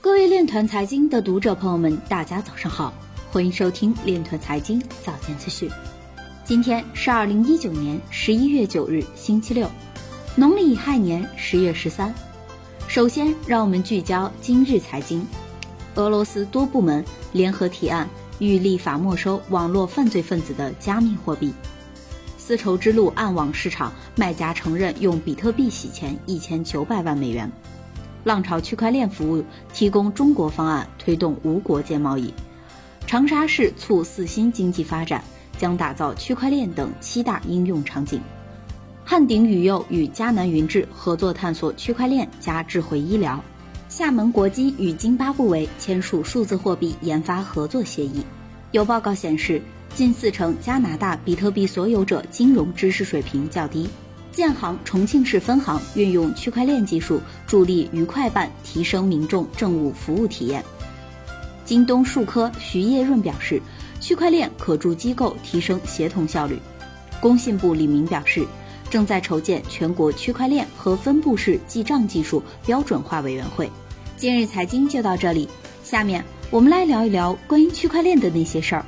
各位链团财经的读者朋友们，大家早上好，欢迎收听链团财经早间资讯。今天是二零一九年十一月九日，星期六，农历乙亥年十月十三。首先，让我们聚焦今日财经。俄罗斯多部门联合提案，欲立法没收网络犯罪分子的加密货币。丝绸之路暗网市场卖家承认用比特币洗钱一千九百万美元。浪潮区块链服务提供中国方案，推动无国界贸易。长沙市促四新经济发展，将打造区块链等七大应用场景。汉鼎宇佑与迦南云智合作探索区块链加智慧医疗。厦门国基与津巴布韦签署数字货币研发合作协议。有报告显示，近四成加拿大比特币所有者金融知识水平较低。建行重庆市分行运用区块链技术助力愉快办提升民众政务服务体验。京东数科徐业润表示，区块链可助机构提升协同效率。工信部李明表示，正在筹建全国区块链和分布式记账技术标准化委员会。今日财经就到这里，下面我们来聊一聊关于区块链的那些事儿。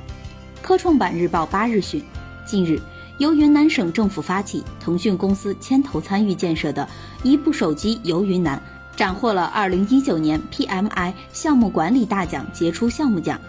科创板日报八日讯，近日。由云南省政府发起，腾讯公司牵头参与建设的一部手机游云南，斩获了二零一九年 PMI 项目管理大奖杰出项目奖。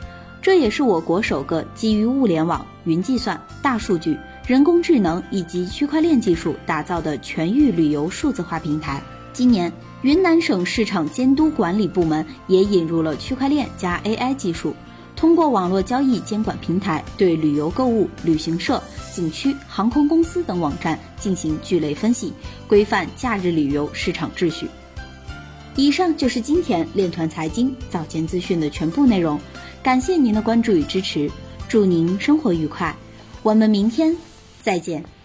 这也是我国首个基于物联网、云计算、大数据、人工智能以及区块链技术打造的全域旅游数字化平台。今年，云南省市场监督管理部门也引入了区块链加 AI 技术。通过网络交易监管平台，对旅游购物、旅行社、景区、航空公司等网站进行聚类分析，规范假日旅游市场秩序。以上就是今天链团财经早间资讯的全部内容，感谢您的关注与支持，祝您生活愉快，我们明天再见。